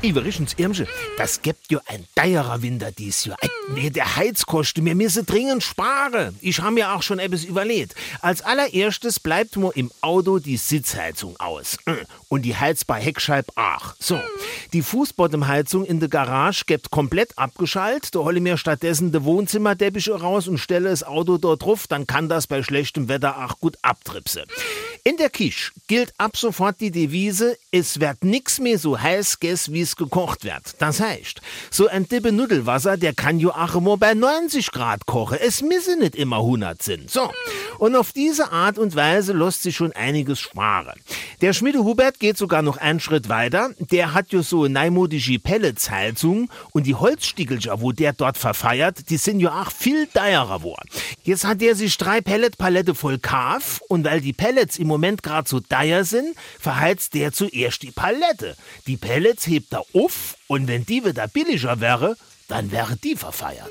Iverichens Irmsche, das gibt ja ein teierer Winter dies Jahr. Ey, Nee, der Heizkosten, wir müssen dringend sparen. Ich habe mir auch schon etwas überlegt. Als allererstes bleibt mir im Auto die Sitzheizung aus. Äh, Und die heizbare Heckscheibe auch. So, die Fußbottomheizung in der Garage gibt komplett abgeschaltet. Da hole mir stattdessen de Wohnzimmerdeppiche raus und stelle das Auto dort drauf. Dann kann das bei schlechtem Wetter auch gut abtripsen. In der Kisch gilt ab sofort die Devise, es wird nix mehr so heiß ges, wie es gekocht wird. Das heißt, so ein Dippe Nudelwasser, der kann jo auch immer bei 90 Grad kochen. Es müsse nicht immer 100 sind. So. Und auf diese Art und Weise lässt sich schon einiges sparen. Der Schmiede Hubert geht sogar noch einen Schritt weiter. Der hat jo so eine neumodische Pelletsheizung und die Holzstiegelcher, wo der dort verfeiert, die sind jo auch viel teurer geworden. Jetzt hat er sich drei Pelletpalette voll Kaf und weil die Pellets im Moment gerade so teuer sind, verheizt der zuerst die Palette. Die Pellets hebt er auf und wenn die wieder billiger wäre, dann wäre die verfeiert.